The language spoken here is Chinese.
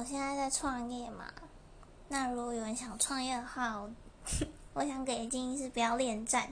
我现在在创业嘛那如果有人想创业的话 我想给的建议是不要恋战。